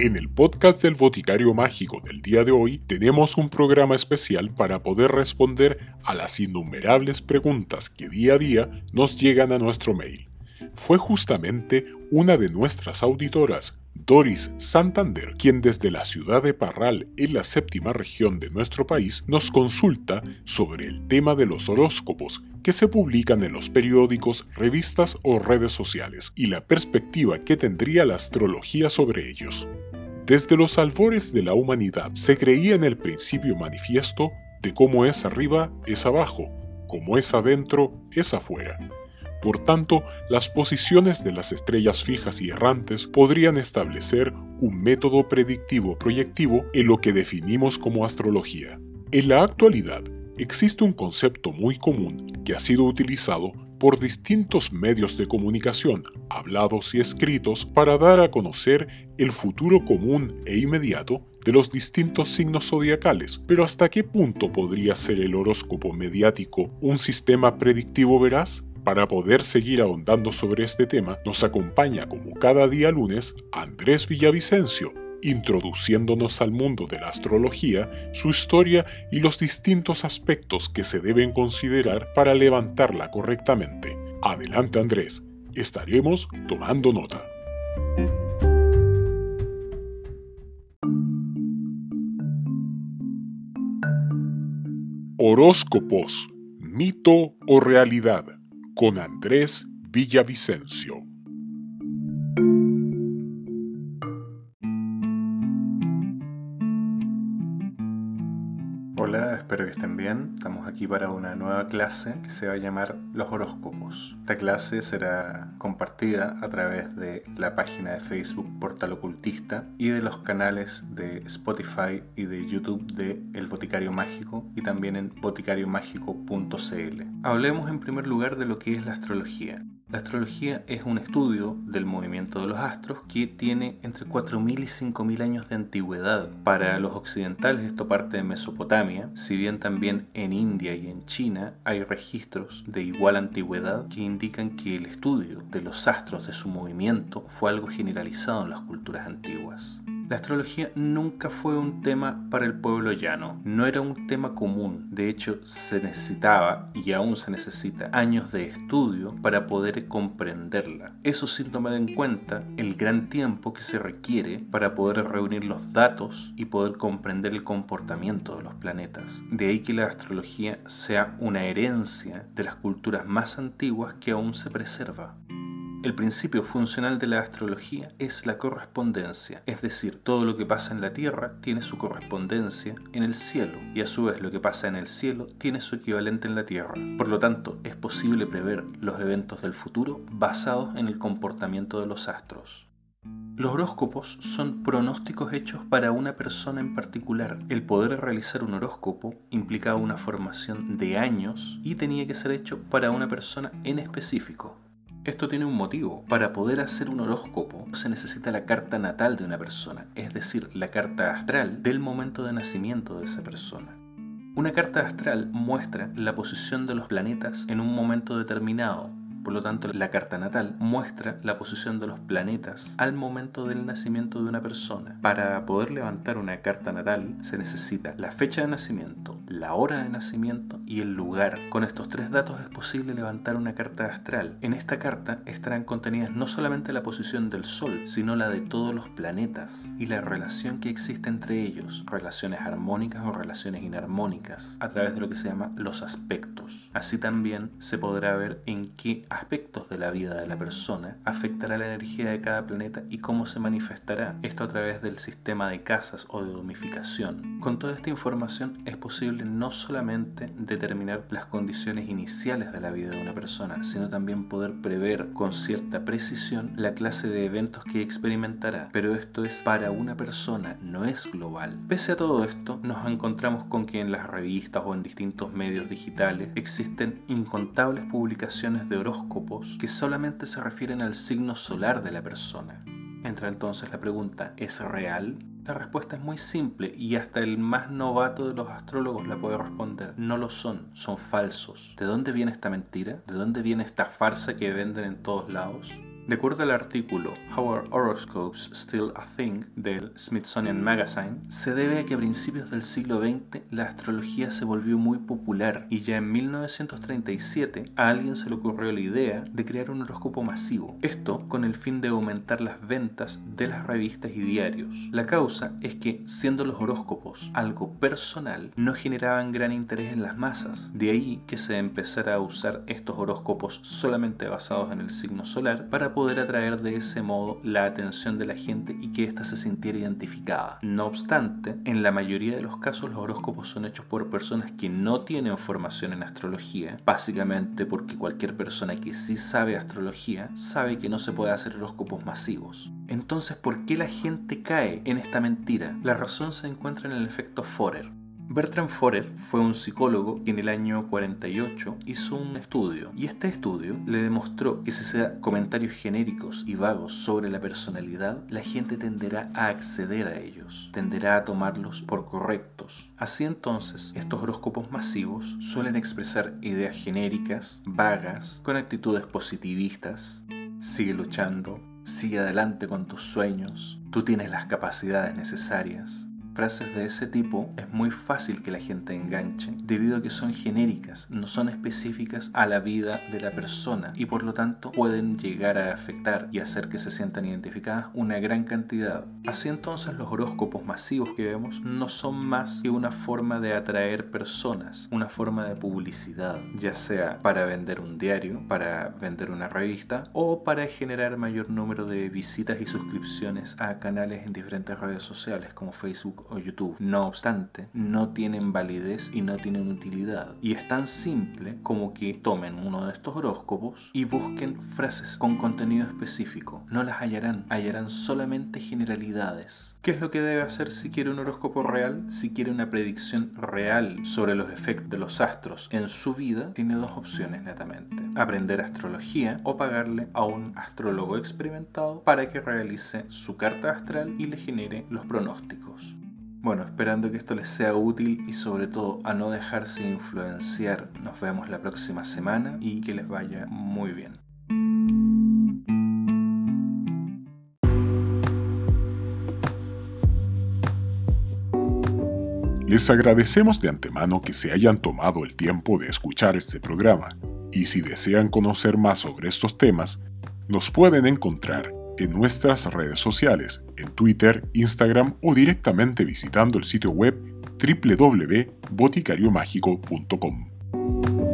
En el podcast del Boticario Mágico del día de hoy tenemos un programa especial para poder responder a las innumerables preguntas que día a día nos llegan a nuestro mail. Fue justamente una de nuestras auditoras, Doris Santander, quien desde la ciudad de Parral, en la séptima región de nuestro país, nos consulta sobre el tema de los horóscopos que se publican en los periódicos, revistas o redes sociales y la perspectiva que tendría la astrología sobre ellos. Desde los albores de la humanidad se creía en el principio manifiesto de cómo es arriba es abajo, como es adentro es afuera. Por tanto, las posiciones de las estrellas fijas y errantes podrían establecer un método predictivo proyectivo en lo que definimos como astrología. En la actualidad, existe un concepto muy común que ha sido utilizado por distintos medios de comunicación, hablados y escritos, para dar a conocer el futuro común e inmediato de los distintos signos zodiacales. Pero ¿hasta qué punto podría ser el horóscopo mediático un sistema predictivo veraz? Para poder seguir ahondando sobre este tema, nos acompaña como cada día lunes Andrés Villavicencio, introduciéndonos al mundo de la astrología, su historia y los distintos aspectos que se deben considerar para levantarla correctamente. Adelante Andrés, estaremos tomando nota. Horóscopos, mito o realidad, con Andrés Villavicencio. Espero que estén bien. Estamos aquí para una nueva clase que se va a llamar Los horóscopos. Esta clase será compartida a través de la página de Facebook Portal Ocultista y de los canales de Spotify y de YouTube de El Boticario Mágico y también en boticariomágico.cl. Hablemos en primer lugar de lo que es la astrología. La astrología es un estudio del movimiento de los astros que tiene entre 4.000 y 5.000 años de antigüedad. Para los occidentales esto parte de Mesopotamia, si bien también en India y en China hay registros de igual antigüedad que indican que el estudio de los astros de su movimiento fue algo generalizado en las culturas antiguas. La astrología nunca fue un tema para el pueblo llano, no era un tema común, de hecho se necesitaba y aún se necesita años de estudio para poder comprenderla. Eso sin tomar en cuenta el gran tiempo que se requiere para poder reunir los datos y poder comprender el comportamiento de los planetas. De ahí que la astrología sea una herencia de las culturas más antiguas que aún se preserva. El principio funcional de la astrología es la correspondencia, es decir, todo lo que pasa en la Tierra tiene su correspondencia en el cielo y a su vez lo que pasa en el cielo tiene su equivalente en la Tierra. Por lo tanto, es posible prever los eventos del futuro basados en el comportamiento de los astros. Los horóscopos son pronósticos hechos para una persona en particular. El poder realizar un horóscopo implicaba una formación de años y tenía que ser hecho para una persona en específico. Esto tiene un motivo. Para poder hacer un horóscopo se necesita la carta natal de una persona, es decir, la carta astral del momento de nacimiento de esa persona. Una carta astral muestra la posición de los planetas en un momento determinado, por lo tanto, la carta natal muestra la posición de los planetas al momento del nacimiento de una persona. Para poder levantar una carta natal se necesita la fecha de nacimiento, la hora de nacimiento y el lugar. Con estos tres datos es posible levantar una carta astral. En esta carta estarán contenidas no solamente la posición del Sol, sino la de todos los planetas y la relación que existe entre ellos, relaciones armónicas o relaciones inarmónicas, a través de lo que se llama los aspectos. Así también se podrá ver en qué aspectos de la vida de la persona afectará la energía de cada planeta y cómo se manifestará esto a través del sistema de casas o de domificación. Con toda esta información es posible no solamente determinar las condiciones iniciales de la vida de una persona, sino también poder prever con cierta precisión la clase de eventos que experimentará. Pero esto es para una persona, no es global. Pese a todo esto, nos encontramos con que en las revistas o en distintos medios digitales existen incontables publicaciones de horóscopos que solamente se refieren al signo solar de la persona. Entra entonces la pregunta, ¿es real? La respuesta es muy simple y hasta el más novato de los astrólogos la puede responder. No lo son, son falsos. ¿De dónde viene esta mentira? ¿De dónde viene esta farsa que venden en todos lados? De acuerdo al artículo How Are Horoscopes Still a Thing del Smithsonian Magazine, se debe a que a principios del siglo XX la astrología se volvió muy popular y ya en 1937 a alguien se le ocurrió la idea de crear un horóscopo masivo. Esto con el fin de aumentar las ventas de las revistas y diarios. La causa es que, siendo los horóscopos algo personal, no generaban gran interés en las masas. De ahí que se empezara a usar estos horóscopos solamente basados en el signo solar para poder atraer de ese modo la atención de la gente y que ésta se sintiera identificada. No obstante, en la mayoría de los casos los horóscopos son hechos por personas que no tienen formación en astrología, básicamente porque cualquier persona que sí sabe astrología sabe que no se puede hacer horóscopos masivos. Entonces, ¿por qué la gente cae en esta mentira? La razón se encuentra en el efecto Forer. Bertrand Forer fue un psicólogo que en el año 48 hizo un estudio y este estudio le demostró que si se da comentarios genéricos y vagos sobre la personalidad, la gente tenderá a acceder a ellos, tenderá a tomarlos por correctos. Así entonces, estos horóscopos masivos suelen expresar ideas genéricas, vagas, con actitudes positivistas. Sigue luchando, sigue adelante con tus sueños, tú tienes las capacidades necesarias, frases de ese tipo es muy fácil que la gente enganche, debido a que son genéricas, no son específicas a la vida de la persona y por lo tanto pueden llegar a afectar y hacer que se sientan identificadas una gran cantidad. Así entonces los horóscopos masivos que vemos no son más que una forma de atraer personas, una forma de publicidad, ya sea para vender un diario, para vender una revista o para generar mayor número de visitas y suscripciones a canales en diferentes redes sociales como Facebook No obstante, no tienen validez y no tienen utilidad. Y es tan simple como que tomen uno de estos horóscopos y busquen frases con contenido específico. No las hallarán, hallarán solamente generalidades. ¿Qué es lo que debe hacer si quiere un horóscopo real? Si quiere una predicción real sobre los efectos de los astros en su vida, tiene dos opciones netamente. Aprender astrología o pagarle a un astrólogo experimentado para que realice su carta astral y le genere los pronósticos. Bueno, esperando que esto les sea útil y sobre todo a no dejarse influenciar. Nos vemos la próxima semana y que les vaya muy bien. Les agradecemos de antemano que se hayan tomado el tiempo de escuchar este programa y si desean conocer más sobre estos temas, nos pueden encontrar en nuestras redes sociales, en Twitter, Instagram o directamente visitando el sitio web www.boticariomágico.com.